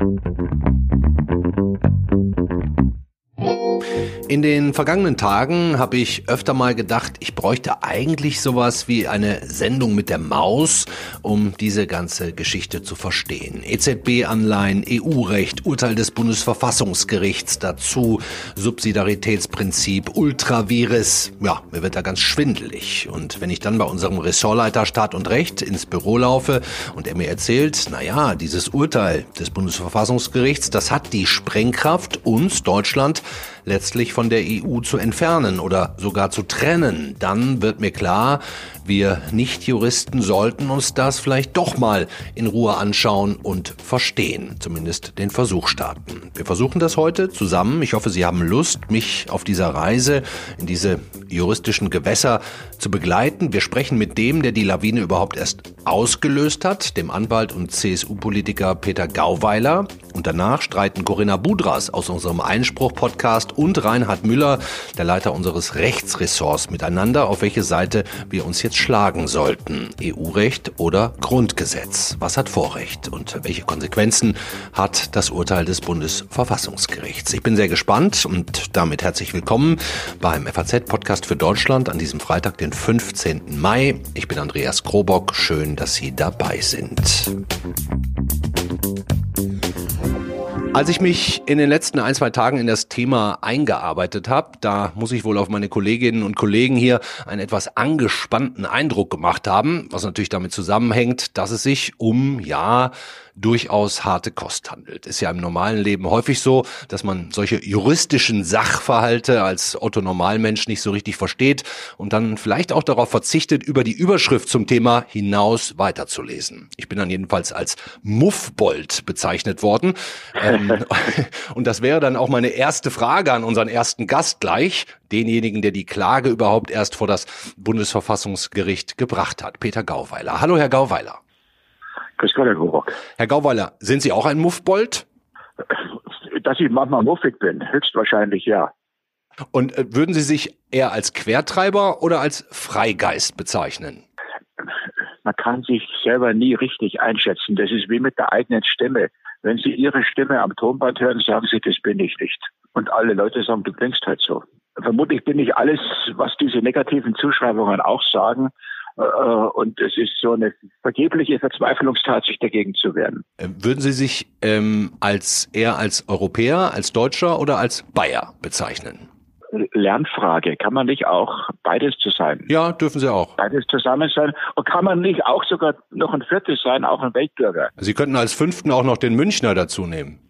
Thank you. In den vergangenen Tagen habe ich öfter mal gedacht, ich bräuchte eigentlich sowas wie eine Sendung mit der Maus, um diese ganze Geschichte zu verstehen. EZB-Anleihen, EU-Recht, Urteil des Bundesverfassungsgerichts dazu, Subsidiaritätsprinzip, Ultravirus. Ja, mir wird da ganz schwindelig. Und wenn ich dann bei unserem Ressortleiter Staat und Recht ins Büro laufe und er mir erzählt, na ja, dieses Urteil des Bundesverfassungsgerichts, das hat die Sprengkraft, uns, Deutschland, letztlich von der EU zu entfernen oder sogar zu trennen, dann wird mir klar, wir Nicht-Juristen sollten uns das vielleicht doch mal in Ruhe anschauen und verstehen, zumindest den Versuch starten. Wir versuchen das heute zusammen. Ich hoffe, Sie haben Lust, mich auf dieser Reise in diese juristischen Gewässer zu begleiten. Wir sprechen mit dem, der die Lawine überhaupt erst ausgelöst hat, dem Anwalt und CSU-Politiker Peter Gauweiler. Und danach streiten Corinna Budras aus unserem Einspruch-Podcast und Reinhard Müller, der Leiter unseres Rechtsressorts, miteinander, auf welche Seite wir uns jetzt schlagen sollten. EU-Recht oder Grundgesetz? Was hat Vorrecht und welche Konsequenzen hat das Urteil des Bundesverfassungsgerichts? Ich bin sehr gespannt und damit herzlich willkommen beim FAZ-Podcast für Deutschland an diesem Freitag, den 15. Mai. Ich bin Andreas Krobock. Schön, dass Sie dabei sind. Als ich mich in den letzten ein, zwei Tagen in das Thema eingearbeitet habe, da muss ich wohl auf meine Kolleginnen und Kollegen hier einen etwas angespannten Eindruck gemacht haben, was natürlich damit zusammenhängt, dass es sich um, ja, durchaus harte Kost handelt. Ist ja im normalen Leben häufig so, dass man solche juristischen Sachverhalte als Otto Normalmensch nicht so richtig versteht und dann vielleicht auch darauf verzichtet, über die Überschrift zum Thema hinaus weiterzulesen. Ich bin dann jedenfalls als Muffbold bezeichnet worden. Ähm, und das wäre dann auch meine erste Frage an unseren ersten Gast gleich, denjenigen, der die Klage überhaupt erst vor das Bundesverfassungsgericht gebracht hat, Peter Gauweiler. Hallo, Herr Gauweiler. Grüß Gott, Herr Grubock. Herr Gauweiler, sind Sie auch ein Muffbold? Dass ich manchmal muffig bin, höchstwahrscheinlich ja. Und äh, würden Sie sich eher als Quertreiber oder als Freigeist bezeichnen? Man kann sich selber nie richtig einschätzen. Das ist wie mit der eigenen Stimme. Wenn Sie Ihre Stimme am Tonband hören, sagen Sie, das bin ich nicht. Und alle Leute sagen, du klingst halt so. Vermutlich bin ich alles, was diese negativen Zuschreibungen auch sagen, äh, und es ist so eine vergebliche Verzweiflungstat, sich dagegen zu wehren. Äh, würden Sie sich ähm, als eher als Europäer, als Deutscher oder als Bayer bezeichnen? Lernfrage. Kann man nicht auch beides zu sein? Ja, dürfen Sie auch. Beides zusammen sein. Und kann man nicht auch sogar noch ein viertes sein, auch ein Weltbürger? Sie könnten als fünften auch noch den Münchner dazu nehmen.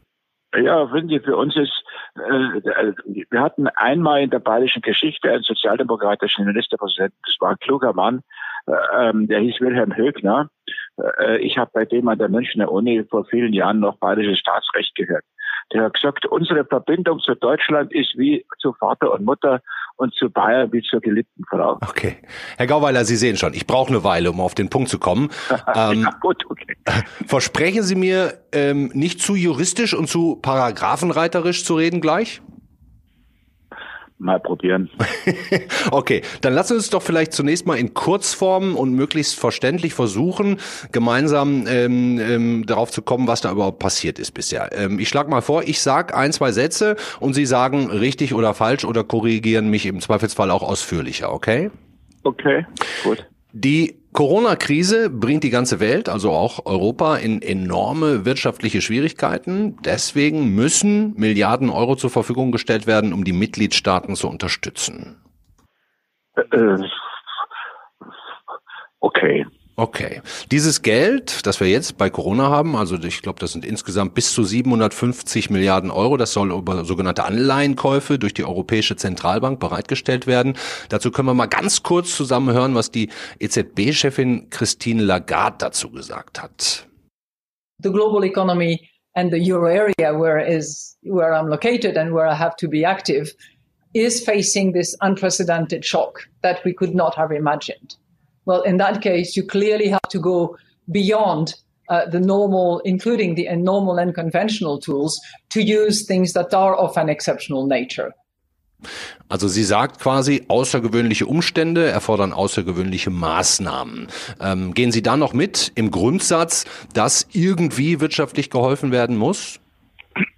Ja, finden Sie, für uns ist, äh, wir hatten einmal in der bayerischen Geschichte einen sozialdemokratischen Ministerpräsidenten, das war ein kluger Mann, ähm, der hieß Wilhelm Högner. Äh, ich habe bei dem an der Münchner Uni vor vielen Jahren noch bayerisches Staatsrecht gehört. Der hat gesagt, unsere Verbindung zu Deutschland ist wie zu Vater und Mutter und zu Bayern wie zur geliebten Frau. Okay. Herr Gauweiler, Sie sehen schon, ich brauche eine Weile, um auf den Punkt zu kommen. ähm, ja, gut, okay. Versprechen Sie mir, ähm, nicht zu juristisch und zu paragraphenreiterisch zu reden gleich? Mal probieren. okay, dann lass uns doch vielleicht zunächst mal in Kurzform und möglichst verständlich versuchen, gemeinsam ähm, ähm, darauf zu kommen, was da überhaupt passiert ist bisher. Ähm, ich schlage mal vor, ich sag ein, zwei Sätze und Sie sagen richtig oder falsch oder korrigieren mich im Zweifelsfall auch ausführlicher, okay? Okay, gut. Die Corona-Krise bringt die ganze Welt, also auch Europa, in enorme wirtschaftliche Schwierigkeiten. Deswegen müssen Milliarden Euro zur Verfügung gestellt werden, um die Mitgliedstaaten zu unterstützen. Äh, okay. Okay. Dieses Geld, das wir jetzt bei Corona haben, also ich glaube, das sind insgesamt bis zu 750 Milliarden Euro, das soll über sogenannte Anleihenkäufe durch die Europäische Zentralbank bereitgestellt werden. Dazu können wir mal ganz kurz zusammen hören, was die EZB-Chefin Christine Lagarde dazu gesagt hat. The global economy and the euro area where is where I'm located and where I have to be active is facing this unprecedented shock that we could not have imagined. Well, in that case, you clearly have to go beyond uh, the normal, including the normal and conventional tools, to use things that are of an exceptional nature. Also sie sagt quasi, außergewöhnliche Umstände erfordern außergewöhnliche Maßnahmen. Ähm, gehen Sie da noch mit im Grundsatz, dass irgendwie wirtschaftlich geholfen werden muss?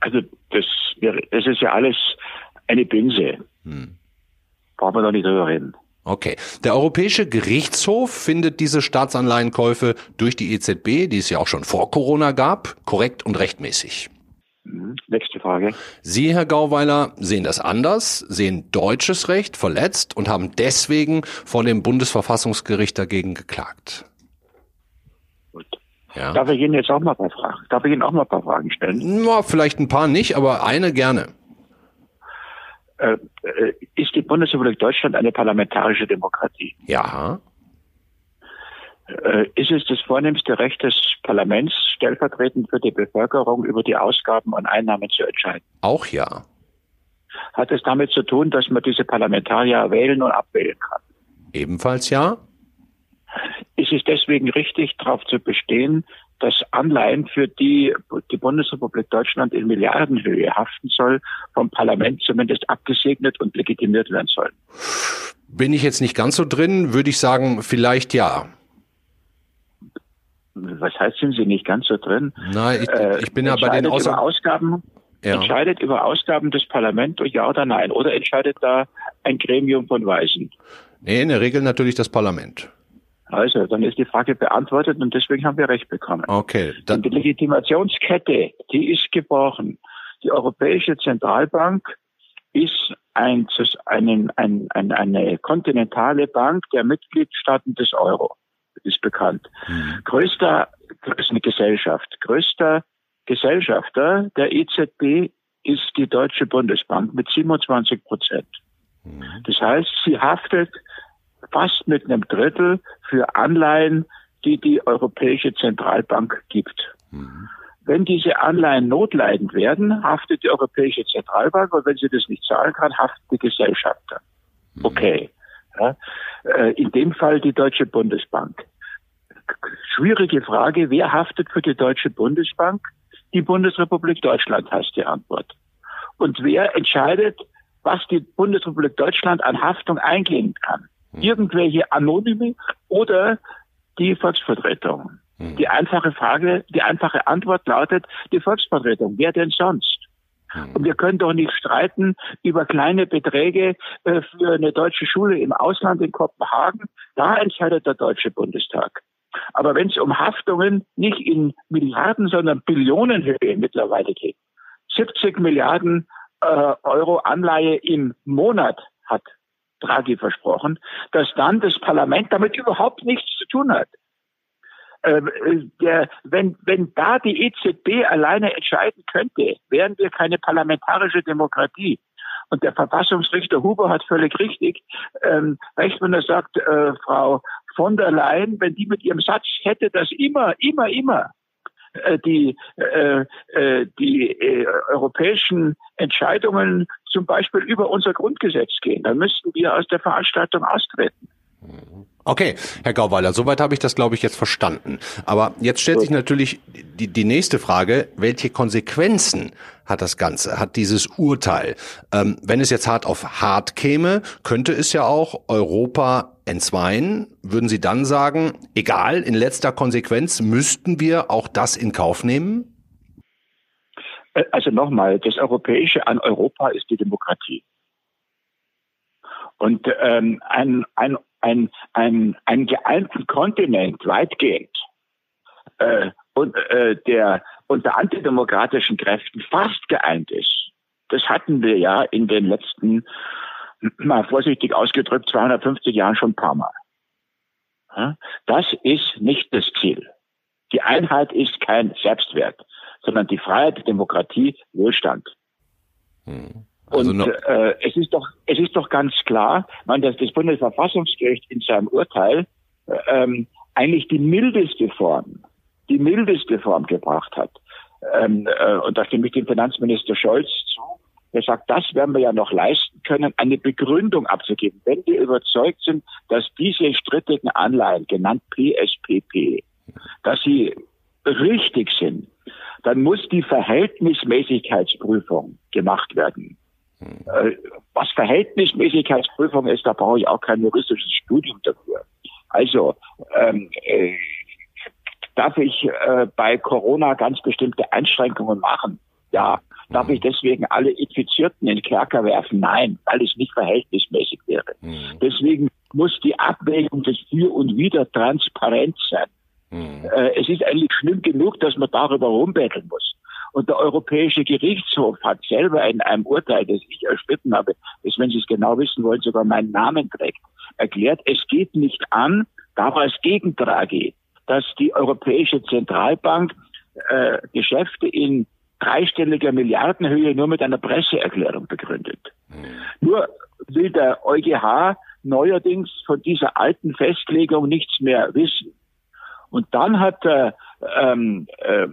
Also das, das ist ja alles eine Binse. Hm. Brauchen wir doch nicht drüber reden. Okay. Der Europäische Gerichtshof findet diese Staatsanleihenkäufe durch die EZB, die es ja auch schon vor Corona gab, korrekt und rechtmäßig. Mhm. Nächste Frage. Sie, Herr Gauweiler, sehen das anders, sehen deutsches Recht verletzt und haben deswegen vor dem Bundesverfassungsgericht dagegen geklagt. Gut. Ja. Darf ich Ihnen jetzt auch mal ein paar Fragen? Darf ich Ihnen auch mal ein paar Fragen stellen? Ja, vielleicht ein paar nicht, aber eine gerne. Äh, äh, ist die Bundesrepublik Deutschland eine parlamentarische Demokratie? Ja. Äh, ist es das vornehmste Recht des Parlaments, stellvertretend für die Bevölkerung über die Ausgaben und Einnahmen zu entscheiden? Auch ja. Hat es damit zu tun, dass man diese Parlamentarier wählen und abwählen kann? Ebenfalls ja. Ist es deswegen richtig, darauf zu bestehen, dass Anleihen, für die die Bundesrepublik Deutschland in Milliardenhöhe haften soll, vom Parlament zumindest abgesegnet und legitimiert werden sollen. Bin ich jetzt nicht ganz so drin, würde ich sagen, vielleicht ja. Was heißt, sind Sie nicht ganz so drin? Nein, ich, äh, ich bin ja bei den Außer Ausgaben. Ja. Entscheidet über Ausgaben des Parlaments ja oder nein? Oder entscheidet da ein Gremium von Weisen? Nee, in der Regel natürlich das Parlament. Also, dann ist die Frage beantwortet und deswegen haben wir Recht bekommen. Okay. Dann die Legitimationskette, die ist gebrochen. Die Europäische Zentralbank ist ein, ein, ein, ein, eine kontinentale Bank der Mitgliedstaaten des Euro. Ist bekannt. Mhm. Größter, ist eine Gesellschaft. Größter Gesellschafter der EZB ist die Deutsche Bundesbank mit 27 Prozent. Mhm. Das heißt, sie haftet fast mit einem Drittel für Anleihen, die die Europäische Zentralbank gibt. Mhm. Wenn diese Anleihen notleidend werden, haftet die Europäische Zentralbank und wenn sie das nicht zahlen kann, haftet die Gesellschafter. Mhm. Okay. Ja. Äh, in dem Fall die Deutsche Bundesbank. Schwierige Frage, wer haftet für die Deutsche Bundesbank? Die Bundesrepublik Deutschland heißt die Antwort. Und wer entscheidet, was die Bundesrepublik Deutschland an Haftung eingehen kann? Hm. irgendwelche Anonyme oder die Volksvertretung. Hm. Die einfache Frage, die einfache Antwort lautet die Volksvertretung. Wer denn sonst? Hm. Und wir können doch nicht streiten über kleine Beträge äh, für eine deutsche Schule im Ausland in Kopenhagen. Da entscheidet der Deutsche Bundestag. Aber wenn es um Haftungen nicht in Milliarden, sondern Billionenhöhe mittlerweile geht, 70 Milliarden äh, Euro Anleihe im Monat hat Draghi versprochen, dass dann das Parlament damit überhaupt nichts zu tun hat. Ähm, äh, der, wenn, wenn da die EZB alleine entscheiden könnte, wären wir keine parlamentarische Demokratie. Und der Verfassungsrichter Huber hat völlig richtig ähm, recht, wenn er sagt, äh, Frau von der Leyen, wenn die mit ihrem Satz hätte, dass immer, immer, immer die, äh, äh, die äh, europäischen Entscheidungen zum Beispiel über unser Grundgesetz gehen. Dann müssten wir aus der Veranstaltung austreten. Okay, Herr Gauweiler, soweit habe ich das, glaube ich, jetzt verstanden. Aber jetzt stellt sich natürlich die, die nächste Frage, welche Konsequenzen hat das Ganze, hat dieses Urteil? Ähm, wenn es jetzt hart auf hart käme, könnte es ja auch Europa entzweien. Würden Sie dann sagen, egal, in letzter Konsequenz müssten wir auch das in Kauf nehmen? Äh, also nochmal, das Europäische an Europa ist die Demokratie. Und ähm, ein, ein ein, ein, einen geeinten Kontinent weitgehend äh, und, äh, der unter antidemokratischen Kräften fast geeint ist. Das hatten wir ja in den letzten, mal vorsichtig ausgedrückt, 250 Jahren schon ein paar Mal. Das ist nicht das Ziel. Die Einheit ist kein Selbstwert, sondern die Freiheit, Demokratie, Wohlstand. Hm. Also und äh, es ist doch es ist doch ganz klar, man, dass das Bundesverfassungsgericht in seinem Urteil äh, ähm, eigentlich die mildeste Form, die mildeste Form gebracht hat. Ähm, äh, und da stimme ich dem Finanzminister Scholz zu. Er sagt, das werden wir ja noch leisten können, eine Begründung abzugeben, wenn wir überzeugt sind, dass diese strittigen Anleihen, genannt PSPP, dass sie richtig sind, dann muss die Verhältnismäßigkeitsprüfung gemacht werden. Hm. Was Verhältnismäßigkeitsprüfung ist, da brauche ich auch kein juristisches Studium dafür. Also ähm, äh, darf ich äh, bei Corona ganz bestimmte Einschränkungen machen? Ja. Darf ich deswegen alle Infizierten in den Kerker werfen? Nein, weil es nicht verhältnismäßig wäre. Mhm. Deswegen muss die Abwägung des Für und Wider transparent sein. Mhm. Äh, es ist eigentlich schlimm genug, dass man darüber rumbetteln muss. Und der Europäische Gerichtshof hat selber in einem Urteil, das ich erstritten habe, das, wenn Sie es genau wissen wollen, sogar meinen Namen trägt, erklärt, es geht nicht an, da war es gegen Draghi, dass die Europäische Zentralbank äh, Geschäfte in dreistelliger Milliardenhöhe nur mit einer Presseerklärung begründet. Mhm. Nur will der EuGH neuerdings von dieser alten Festlegung nichts mehr wissen. Und dann hat äh, ähm, äh,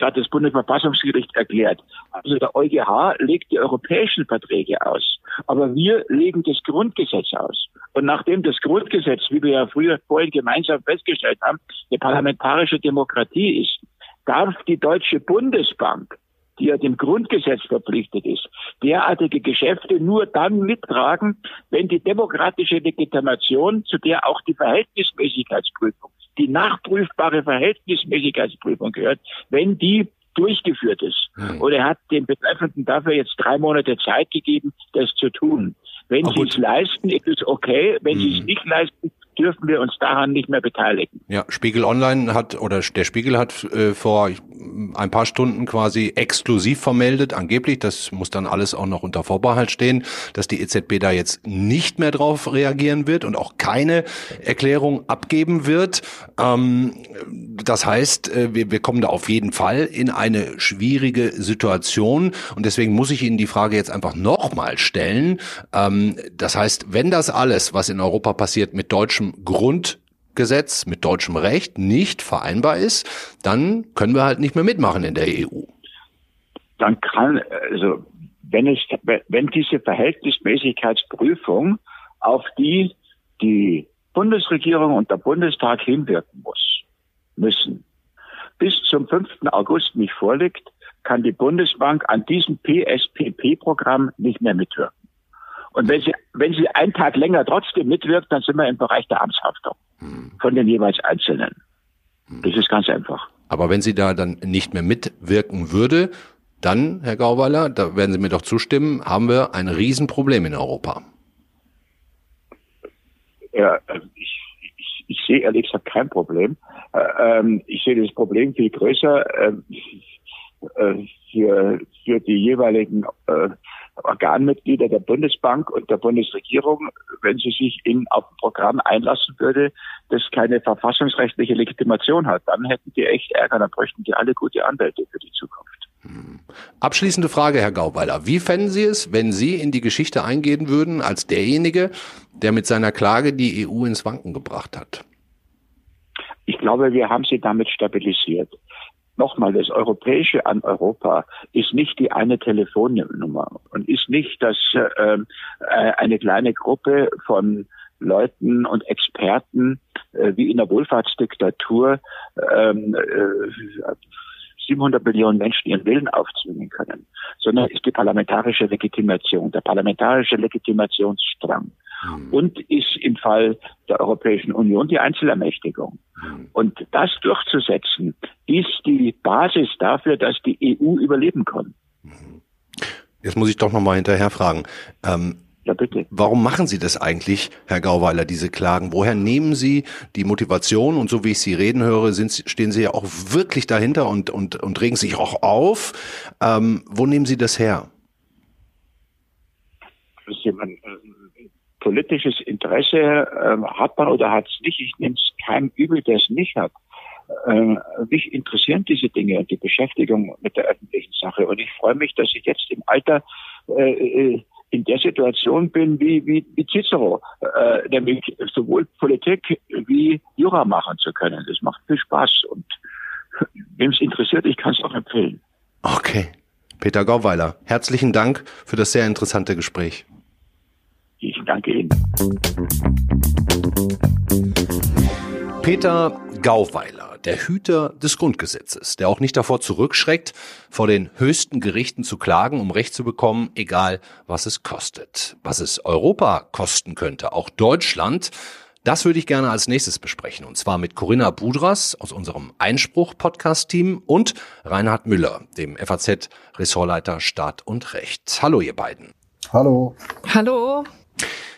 hat das Bundesverfassungsgericht erklärt, also der EuGH legt die europäischen Verträge aus, aber wir legen das Grundgesetz aus. Und nachdem das Grundgesetz, wie wir ja früher vorhin gemeinsam festgestellt haben, eine parlamentarische Demokratie ist, darf die Deutsche Bundesbank, die ja dem Grundgesetz verpflichtet ist, derartige Geschäfte nur dann mittragen, wenn die demokratische Legitimation, zu der auch die Verhältnismäßigkeitsprüfung, die nachprüfbare Verhältnismäßigkeitsprüfung gehört, wenn die durchgeführt ist. Hm. Und er hat den Betreffenden dafür jetzt drei Monate Zeit gegeben, das zu tun. Wenn Sie es leisten, ist es okay. Wenn hm. Sie es nicht leisten, dürfen wir uns daran nicht mehr beteiligen. Ja, Spiegel Online hat oder der Spiegel hat äh, vor ein paar Stunden quasi exklusiv vermeldet, angeblich, das muss dann alles auch noch unter Vorbehalt stehen, dass die EZB da jetzt nicht mehr drauf reagieren wird und auch keine Erklärung abgeben wird. Ähm, das heißt, äh, wir, wir kommen da auf jeden Fall in eine schwierige Situation und deswegen muss ich Ihnen die Frage jetzt einfach nochmal stellen. Ähm, das heißt, wenn das alles, was in Europa passiert, mit deutschem Grund Gesetz mit deutschem Recht nicht vereinbar ist, dann können wir halt nicht mehr mitmachen in der EU. Dann kann, also wenn es, wenn diese Verhältnismäßigkeitsprüfung, auf die die Bundesregierung und der Bundestag hinwirken muss, müssen, bis zum 5. August nicht vorliegt, kann die Bundesbank an diesem PSPP-Programm nicht mehr mitwirken. Und wenn sie, wenn sie einen Tag länger trotzdem mitwirkt, dann sind wir im Bereich der Amtshaftung von den jeweils Einzelnen. Das ist ganz einfach. Aber wenn sie da dann nicht mehr mitwirken würde, dann, Herr Gauweiler, da werden Sie mir doch zustimmen, haben wir ein Riesenproblem in Europa. Ja, also ich, ich, ich sehe ehrlich gesagt kein Problem. Äh, ähm, ich sehe das Problem viel größer äh, äh, für, für die jeweiligen Organmitglieder der Bundesbank und der Bundesregierung, wenn sie sich in auf ein Programm einlassen würde, das keine verfassungsrechtliche Legitimation hat. Dann hätten die echt Ärger, dann bräuchten die alle gute Anwälte für die Zukunft. Hm. Abschließende Frage, Herr Gauweiler. Wie fänden Sie es, wenn Sie in die Geschichte eingehen würden als derjenige, der mit seiner Klage die EU ins Wanken gebracht hat? Ich glaube, wir haben sie damit stabilisiert nochmal, das Europäische an Europa ist nicht die eine Telefonnummer und ist nicht, dass ähm, äh, eine kleine Gruppe von Leuten und Experten äh, wie in der Wohlfahrtsdiktatur ähm, äh, 700 Millionen Menschen ihren Willen aufzwingen können, sondern ist die parlamentarische Legitimation, der parlamentarische Legitimationsstrang. Mhm. Und ist im Fall der Europäischen Union die Einzelermächtigung. Mhm. Und das durchzusetzen, ist die Basis dafür, dass die EU überleben kann. Mhm. Jetzt muss ich doch nochmal hinterher fragen. Ähm, ja, bitte. Warum machen Sie das eigentlich, Herr Gauweiler, diese Klagen? Woher nehmen Sie die Motivation? Und so wie ich Sie reden höre, sind, stehen Sie ja auch wirklich dahinter und, und, und regen sich auch auf. Ähm, wo nehmen Sie das her? Das ist jemand, politisches Interesse äh, hat man oder hat es nicht. Ich nehme es keinem übel, der es nicht hat. Äh, mich interessieren diese Dinge und die Beschäftigung mit der öffentlichen Sache. Und ich freue mich, dass ich jetzt im Alter äh, äh, in der Situation bin wie, wie, wie Cicero, äh, nämlich sowohl Politik wie Jura machen zu können. Das macht viel Spaß und wem es interessiert, ich kann es auch empfehlen. Okay. Peter Gauweiler, herzlichen Dank für das sehr interessante Gespräch. Ich danke Ihnen. Peter Gauweiler, der Hüter des Grundgesetzes, der auch nicht davor zurückschreckt, vor den höchsten Gerichten zu klagen, um Recht zu bekommen, egal was es kostet. Was es Europa kosten könnte, auch Deutschland, das würde ich gerne als nächstes besprechen. Und zwar mit Corinna Budras aus unserem Einspruch-Podcast-Team und Reinhard Müller, dem FAZ-Ressortleiter Staat und Recht. Hallo, ihr beiden. Hallo. Hallo.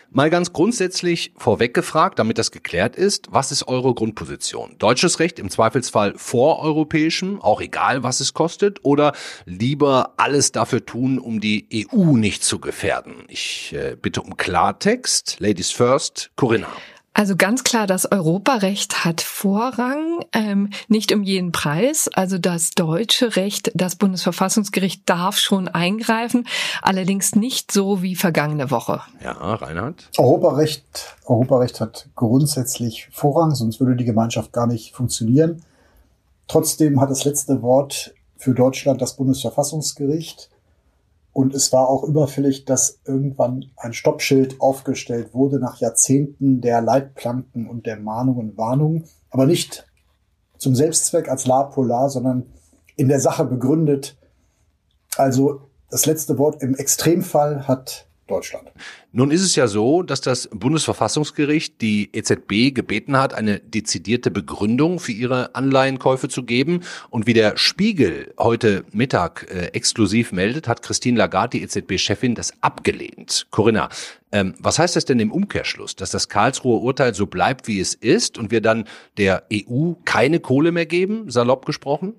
Mal ganz grundsätzlich vorweg gefragt, damit das geklärt ist, was ist eure Grundposition? Deutsches Recht im Zweifelsfall vor europäischem, auch egal was es kostet, oder lieber alles dafür tun, um die EU nicht zu gefährden? Ich äh, bitte um Klartext. Ladies first, Corinna. Also ganz klar, das Europarecht hat Vorrang, ähm, nicht um jeden Preis. Also das deutsche Recht, das Bundesverfassungsgericht darf schon eingreifen, allerdings nicht so wie vergangene Woche. Ja, Reinhard. Europarecht, Europarecht hat grundsätzlich Vorrang, sonst würde die Gemeinschaft gar nicht funktionieren. Trotzdem hat das letzte Wort für Deutschland das Bundesverfassungsgericht. Und es war auch überfällig, dass irgendwann ein Stoppschild aufgestellt wurde nach Jahrzehnten der Leitplanken und der Mahnungen Warnungen, aber nicht zum Selbstzweck als La Polar, sondern in der Sache begründet. Also das letzte Wort im Extremfall hat Deutschland. Nun ist es ja so, dass das Bundesverfassungsgericht die EZB gebeten hat, eine dezidierte Begründung für ihre Anleihenkäufe zu geben. Und wie der Spiegel heute Mittag äh, exklusiv meldet, hat Christine Lagarde, die EZB-Chefin, das abgelehnt. Corinna, ähm, was heißt das denn im Umkehrschluss, dass das Karlsruher Urteil so bleibt, wie es ist und wir dann der EU keine Kohle mehr geben, salopp gesprochen?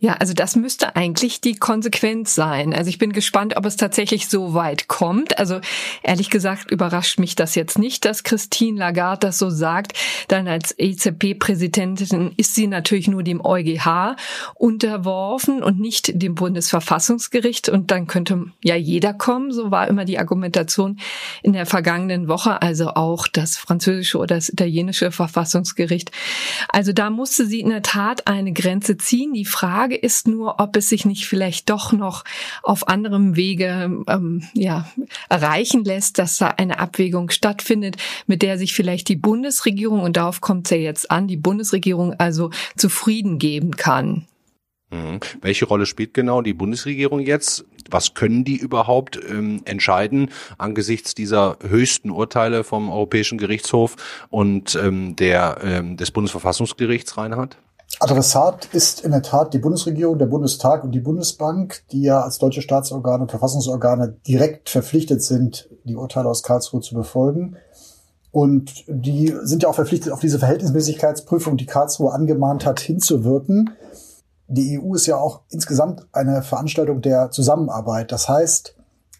Ja, also das müsste eigentlich die Konsequenz sein. Also ich bin gespannt, ob es tatsächlich so weit kommt. Also ehrlich gesagt überrascht mich das jetzt nicht, dass Christine Lagarde das so sagt. Dann als EZB-Präsidentin ist sie natürlich nur dem EuGH unterworfen und nicht dem Bundesverfassungsgericht. Und dann könnte ja jeder kommen. So war immer die Argumentation in der vergangenen Woche. Also auch das französische oder das italienische Verfassungsgericht. Also da musste sie in der Tat eine Grenze ziehen. Die Frage ist nur, ob es sich nicht vielleicht doch noch auf anderem Wege ähm, ja, erreichen lässt, dass da eine Abwägung stattfindet, mit der sich vielleicht die Bundesregierung, und darauf kommt es ja jetzt an, die Bundesregierung also zufrieden geben kann. Mhm. Welche Rolle spielt genau die Bundesregierung jetzt? Was können die überhaupt ähm, entscheiden angesichts dieser höchsten Urteile vom Europäischen Gerichtshof und ähm, der ähm, des Bundesverfassungsgerichts, Reinhard? Adressat ist in der Tat die Bundesregierung, der Bundestag und die Bundesbank, die ja als deutsche Staatsorgane und Verfassungsorgane direkt verpflichtet sind, die Urteile aus Karlsruhe zu befolgen. Und die sind ja auch verpflichtet, auf diese Verhältnismäßigkeitsprüfung, die Karlsruhe angemahnt hat, hinzuwirken. Die EU ist ja auch insgesamt eine Veranstaltung der Zusammenarbeit. Das heißt,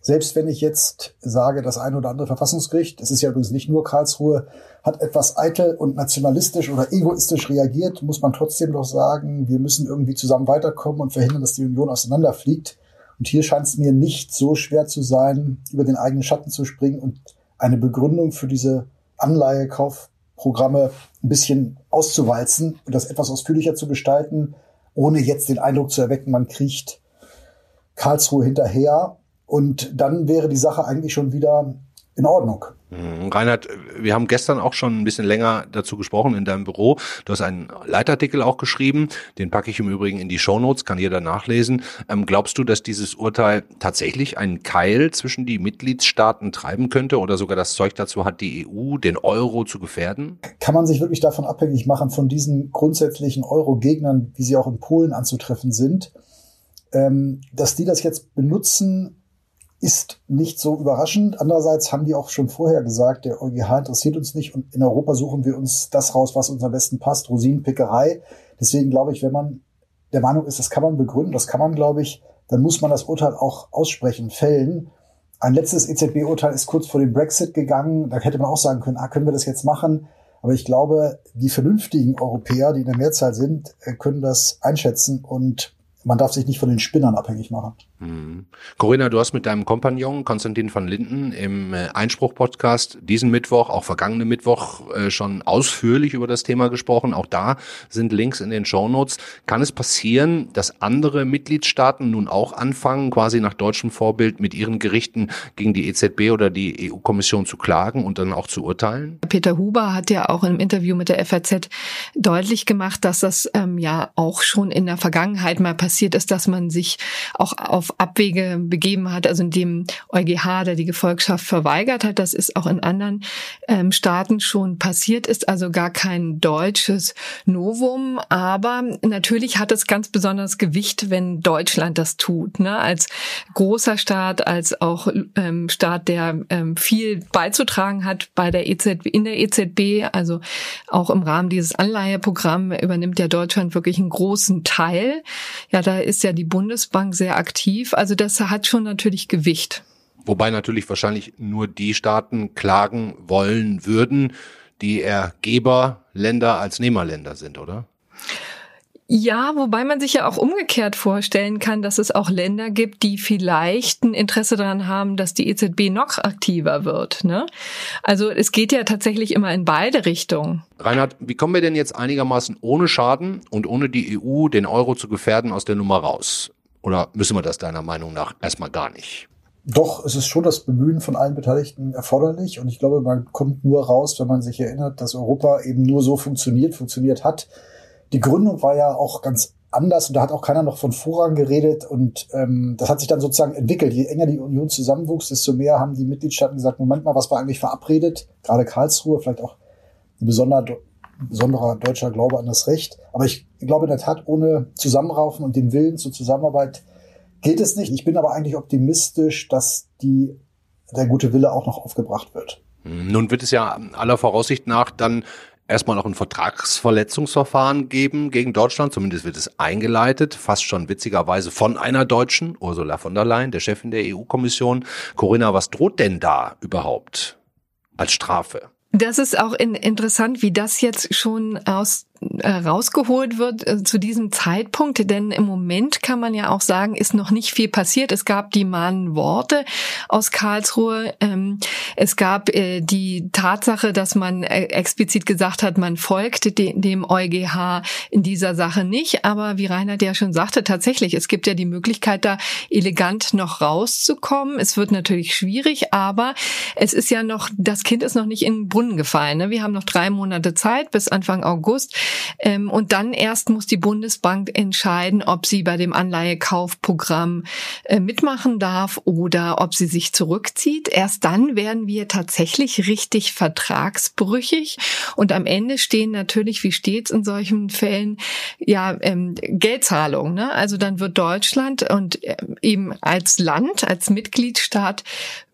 selbst wenn ich jetzt sage, das eine oder andere Verfassungsgericht, das ist ja übrigens nicht nur Karlsruhe, hat etwas eitel und nationalistisch oder egoistisch reagiert, muss man trotzdem doch sagen, wir müssen irgendwie zusammen weiterkommen und verhindern, dass die Union auseinanderfliegt. Und hier scheint es mir nicht so schwer zu sein, über den eigenen Schatten zu springen und eine Begründung für diese Anleihekaufprogramme ein bisschen auszuwalzen und das etwas ausführlicher zu gestalten, ohne jetzt den Eindruck zu erwecken, man kriecht Karlsruhe hinterher. Und dann wäre die Sache eigentlich schon wieder in Ordnung. Mhm. Reinhard, wir haben gestern auch schon ein bisschen länger dazu gesprochen in deinem Büro. Du hast einen Leitartikel auch geschrieben, den packe ich im Übrigen in die Shownotes, kann jeder nachlesen. Ähm, glaubst du, dass dieses Urteil tatsächlich einen Keil zwischen die Mitgliedstaaten treiben könnte oder sogar das Zeug dazu hat, die EU, den Euro zu gefährden? Kann man sich wirklich davon abhängig machen, von diesen grundsätzlichen Euro-Gegnern, wie sie auch in Polen anzutreffen sind, ähm, dass die das jetzt benutzen, ist nicht so überraschend. Andererseits haben die auch schon vorher gesagt, der EuGH interessiert uns nicht und in Europa suchen wir uns das raus, was uns am besten passt, Rosinenpickerei. Deswegen glaube ich, wenn man der Meinung ist, das kann man begründen, das kann man, glaube ich, dann muss man das Urteil auch aussprechen, fällen. Ein letztes EZB-Urteil ist kurz vor dem Brexit gegangen. Da hätte man auch sagen können, ah, können wir das jetzt machen? Aber ich glaube, die vernünftigen Europäer, die in der Mehrzahl sind, äh, können das einschätzen und man darf sich nicht von den Spinnern abhängig machen. Mhm. Corinna, du hast mit deinem Kompagnon Konstantin van Linden im äh, Einspruch-Podcast diesen Mittwoch, auch vergangenen Mittwoch, äh, schon ausführlich über das Thema gesprochen. Auch da sind Links in den Shownotes. Kann es passieren, dass andere Mitgliedstaaten nun auch anfangen, quasi nach deutschem Vorbild mit ihren Gerichten gegen die EZB oder die EU-Kommission zu klagen und dann auch zu urteilen? Peter Huber hat ja auch im Interview mit der FAZ deutlich gemacht, dass das ähm, ja auch schon in der Vergangenheit mal passiert ist, dass man sich auch auf Abwege begeben hat, also in dem EuGH, der die Gefolgschaft verweigert hat. Das ist auch in anderen ähm, Staaten schon passiert, ist also gar kein deutsches Novum. Aber natürlich hat es ganz besonders Gewicht, wenn Deutschland das tut. Ne? Als großer Staat, als auch ähm, Staat, der ähm, viel beizutragen hat bei der EZB, in der EZB, also auch im Rahmen dieses Anleiheprogramms übernimmt ja Deutschland wirklich einen großen Teil. Ja, da ist ja die Bundesbank sehr aktiv aktiv. Also das hat schon natürlich Gewicht. Wobei natürlich wahrscheinlich nur die Staaten klagen wollen würden, die eher Geberländer als Nehmerländer sind, oder? Ja, wobei man sich ja auch umgekehrt vorstellen kann, dass es auch Länder gibt, die vielleicht ein Interesse daran haben, dass die EZB noch aktiver wird. Ne? Also es geht ja tatsächlich immer in beide Richtungen. Reinhard, wie kommen wir denn jetzt einigermaßen ohne Schaden und ohne die EU den Euro zu gefährden aus der Nummer raus? Oder müssen wir das deiner Meinung nach erstmal gar nicht? Doch, es ist schon das Bemühen von allen Beteiligten erforderlich. Und ich glaube, man kommt nur raus, wenn man sich erinnert, dass Europa eben nur so funktioniert, funktioniert hat. Die Gründung war ja auch ganz anders und da hat auch keiner noch von Vorrang geredet. Und ähm, das hat sich dann sozusagen entwickelt. Je enger die Union zusammenwuchs, desto mehr haben die Mitgliedstaaten gesagt, Moment mal, was war eigentlich verabredet? Gerade Karlsruhe, vielleicht auch eine besondere besonderer deutscher Glaube an das Recht. Aber ich glaube in der Tat, ohne Zusammenraufen und den Willen zur Zusammenarbeit geht es nicht. Ich bin aber eigentlich optimistisch, dass die, der gute Wille auch noch aufgebracht wird. Hm, nun wird es ja aller Voraussicht nach dann erstmal noch ein Vertragsverletzungsverfahren geben gegen Deutschland. Zumindest wird es eingeleitet, fast schon witzigerweise von einer Deutschen, Ursula von der Leyen, der Chefin der EU-Kommission. Corinna, was droht denn da überhaupt als Strafe? Das ist auch in, interessant, wie das jetzt schon aus rausgeholt wird äh, zu diesem Zeitpunkt, denn im Moment kann man ja auch sagen, ist noch nicht viel passiert. Es gab die mahnenden Worte aus Karlsruhe. Ähm, es gab äh, die Tatsache, dass man explizit gesagt hat, man folgt dem EuGH in dieser Sache nicht. Aber wie Reinhard ja schon sagte, tatsächlich, es gibt ja die Möglichkeit, da elegant noch rauszukommen. Es wird natürlich schwierig, aber es ist ja noch, das Kind ist noch nicht in den Brunnen gefallen. Ne? Wir haben noch drei Monate Zeit bis Anfang August. Ähm, und dann erst muss die Bundesbank entscheiden, ob sie bei dem Anleihekaufprogramm äh, mitmachen darf oder ob sie sich zurückzieht. Erst dann werden wir tatsächlich richtig vertragsbrüchig. Und am Ende stehen natürlich, wie stets in solchen Fällen, ja, ähm, Geldzahlungen. Ne? Also dann wird Deutschland und äh, eben als Land, als Mitgliedstaat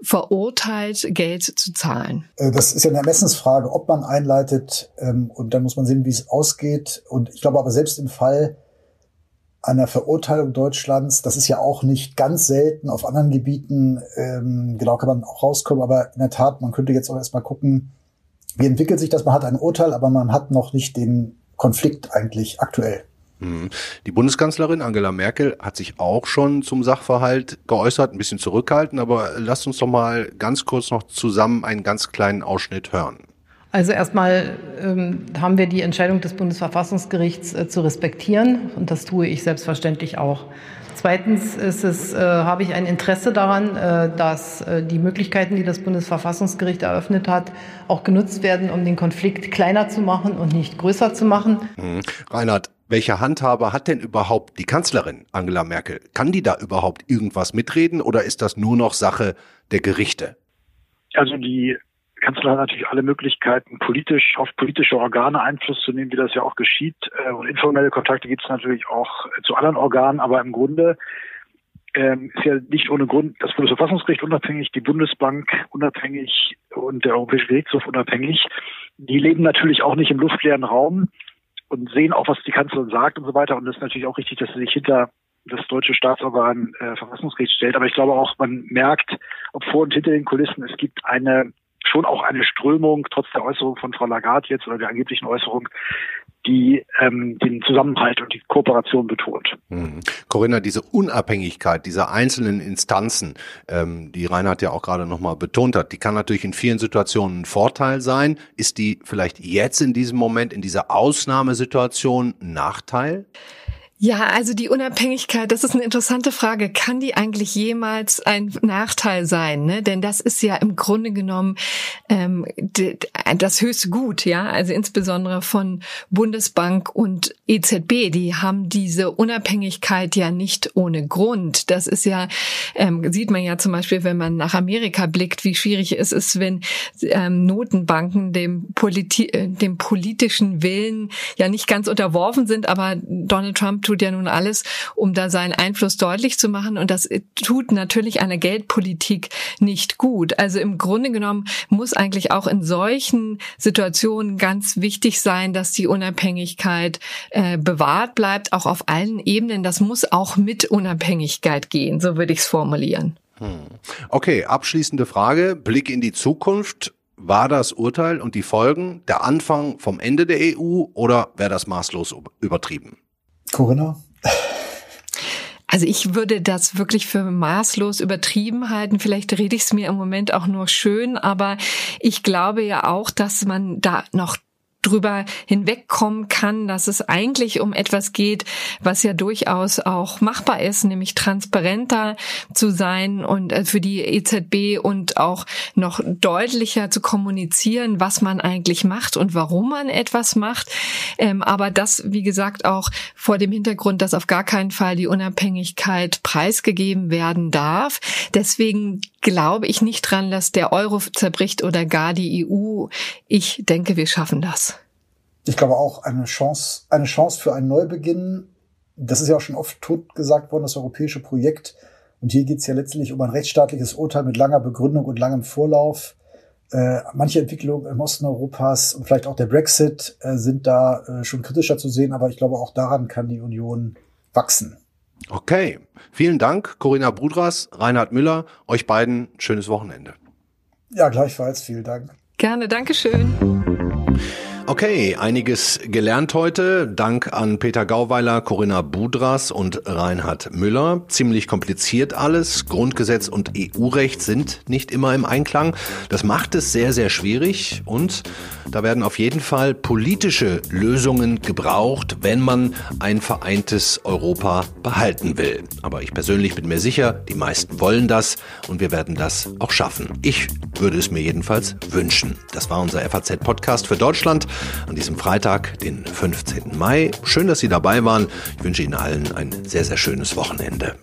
verurteilt, Geld zu zahlen. Äh, das ist ja eine Ermessensfrage, ob man einleitet. Ähm, und dann muss man sehen, wie es aussieht ausgeht. Und ich glaube aber selbst im Fall einer Verurteilung Deutschlands, das ist ja auch nicht ganz selten auf anderen Gebieten, ähm, genau kann man auch rauskommen, aber in der Tat, man könnte jetzt auch erstmal gucken, wie entwickelt sich das? Man hat ein Urteil, aber man hat noch nicht den Konflikt eigentlich aktuell. Mhm. Die Bundeskanzlerin Angela Merkel hat sich auch schon zum Sachverhalt geäußert, ein bisschen zurückhaltend, aber lasst uns doch mal ganz kurz noch zusammen einen ganz kleinen Ausschnitt hören. Also erstmal ähm, haben wir die Entscheidung des Bundesverfassungsgerichts äh, zu respektieren und das tue ich selbstverständlich auch. Zweitens ist es, äh, habe ich ein Interesse daran, äh, dass äh, die Möglichkeiten, die das Bundesverfassungsgericht eröffnet hat, auch genutzt werden, um den Konflikt kleiner zu machen und nicht größer zu machen. Mhm. Reinhard, welche Handhabe hat denn überhaupt die Kanzlerin Angela Merkel? Kann die da überhaupt irgendwas mitreden oder ist das nur noch Sache der Gerichte? Also die Kanzler hat natürlich alle Möglichkeiten, politisch auf politische Organe Einfluss zu nehmen, wie das ja auch geschieht. Äh, und informelle Kontakte gibt es natürlich auch zu anderen Organen, aber im Grunde ähm, ist ja nicht ohne Grund das Bundesverfassungsgericht unabhängig, die Bundesbank unabhängig und der Europäische Gerichtshof unabhängig. Die leben natürlich auch nicht im luftleeren Raum und sehen auch, was die Kanzlerin sagt und so weiter. Und es ist natürlich auch richtig, dass sie sich hinter das deutsche Staatsorgan äh, Verfassungsgericht stellt. Aber ich glaube auch, man merkt, ob vor und hinter den Kulissen, es gibt eine schon auch eine Strömung, trotz der Äußerung von Frau Lagarde jetzt oder der angeblichen Äußerung, die ähm, den Zusammenhalt und die Kooperation betont. Mhm. Corinna, diese Unabhängigkeit dieser einzelnen Instanzen, ähm, die Reinhard ja auch gerade nochmal betont hat, die kann natürlich in vielen Situationen ein Vorteil sein. Ist die vielleicht jetzt in diesem Moment, in dieser Ausnahmesituation ein Nachteil? Ja, also die Unabhängigkeit, das ist eine interessante Frage. Kann die eigentlich jemals ein Nachteil sein? Ne? Denn das ist ja im Grunde genommen ähm, das höchste Gut, ja. Also insbesondere von Bundesbank und EZB, die haben diese Unabhängigkeit ja nicht ohne Grund. Das ist ja, ähm, sieht man ja zum Beispiel, wenn man nach Amerika blickt, wie schwierig es ist, wenn ähm, Notenbanken dem, Politi äh, dem politischen Willen ja nicht ganz unterworfen sind, aber Donald Trump tut ja nun alles, um da seinen Einfluss deutlich zu machen. Und das tut natürlich einer Geldpolitik nicht gut. Also im Grunde genommen muss eigentlich auch in solchen Situationen ganz wichtig sein, dass die Unabhängigkeit äh, bewahrt bleibt, auch auf allen Ebenen. Das muss auch mit Unabhängigkeit gehen, so würde ich es formulieren. Hm. Okay, abschließende Frage. Blick in die Zukunft. War das Urteil und die Folgen der Anfang vom Ende der EU oder wäre das maßlos übertrieben? Corinna? Also ich würde das wirklich für maßlos übertrieben halten. Vielleicht rede ich es mir im Moment auch nur schön, aber ich glaube ja auch, dass man da noch drüber hinwegkommen kann, dass es eigentlich um etwas geht, was ja durchaus auch machbar ist, nämlich transparenter zu sein und äh, für die EZB und auch noch deutlicher zu kommunizieren, was man eigentlich macht und warum man etwas macht. Ähm, aber das, wie gesagt, auch vor dem Hintergrund, dass auf gar keinen Fall die Unabhängigkeit preisgegeben werden darf. Deswegen glaube ich nicht dran, dass der Euro zerbricht oder gar die EU. Ich denke, wir schaffen das. Ich glaube auch eine Chance, eine Chance für einen Neubeginn. Das ist ja auch schon oft tot gesagt worden, das europäische Projekt. Und hier geht es ja letztlich um ein rechtsstaatliches Urteil mit langer Begründung und langem Vorlauf. Äh, manche Entwicklungen im Osten Europas und vielleicht auch der Brexit äh, sind da äh, schon kritischer zu sehen, aber ich glaube auch daran kann die Union wachsen. Okay, vielen Dank, Corinna Budras, Reinhard Müller, euch beiden schönes Wochenende. Ja, gleichfalls, vielen Dank. Gerne, Dankeschön. Okay, einiges gelernt heute. Dank an Peter Gauweiler, Corinna Budras und Reinhard Müller. Ziemlich kompliziert alles. Grundgesetz und EU-Recht sind nicht immer im Einklang. Das macht es sehr, sehr schwierig und da werden auf jeden Fall politische Lösungen gebraucht, wenn man ein vereintes Europa behalten will. Aber ich persönlich bin mir sicher, die meisten wollen das und wir werden das auch schaffen. Ich würde es mir jedenfalls wünschen. Das war unser FAZ-Podcast für Deutschland an diesem Freitag, den 15. Mai. Schön, dass Sie dabei waren. Ich wünsche Ihnen allen ein sehr, sehr schönes Wochenende.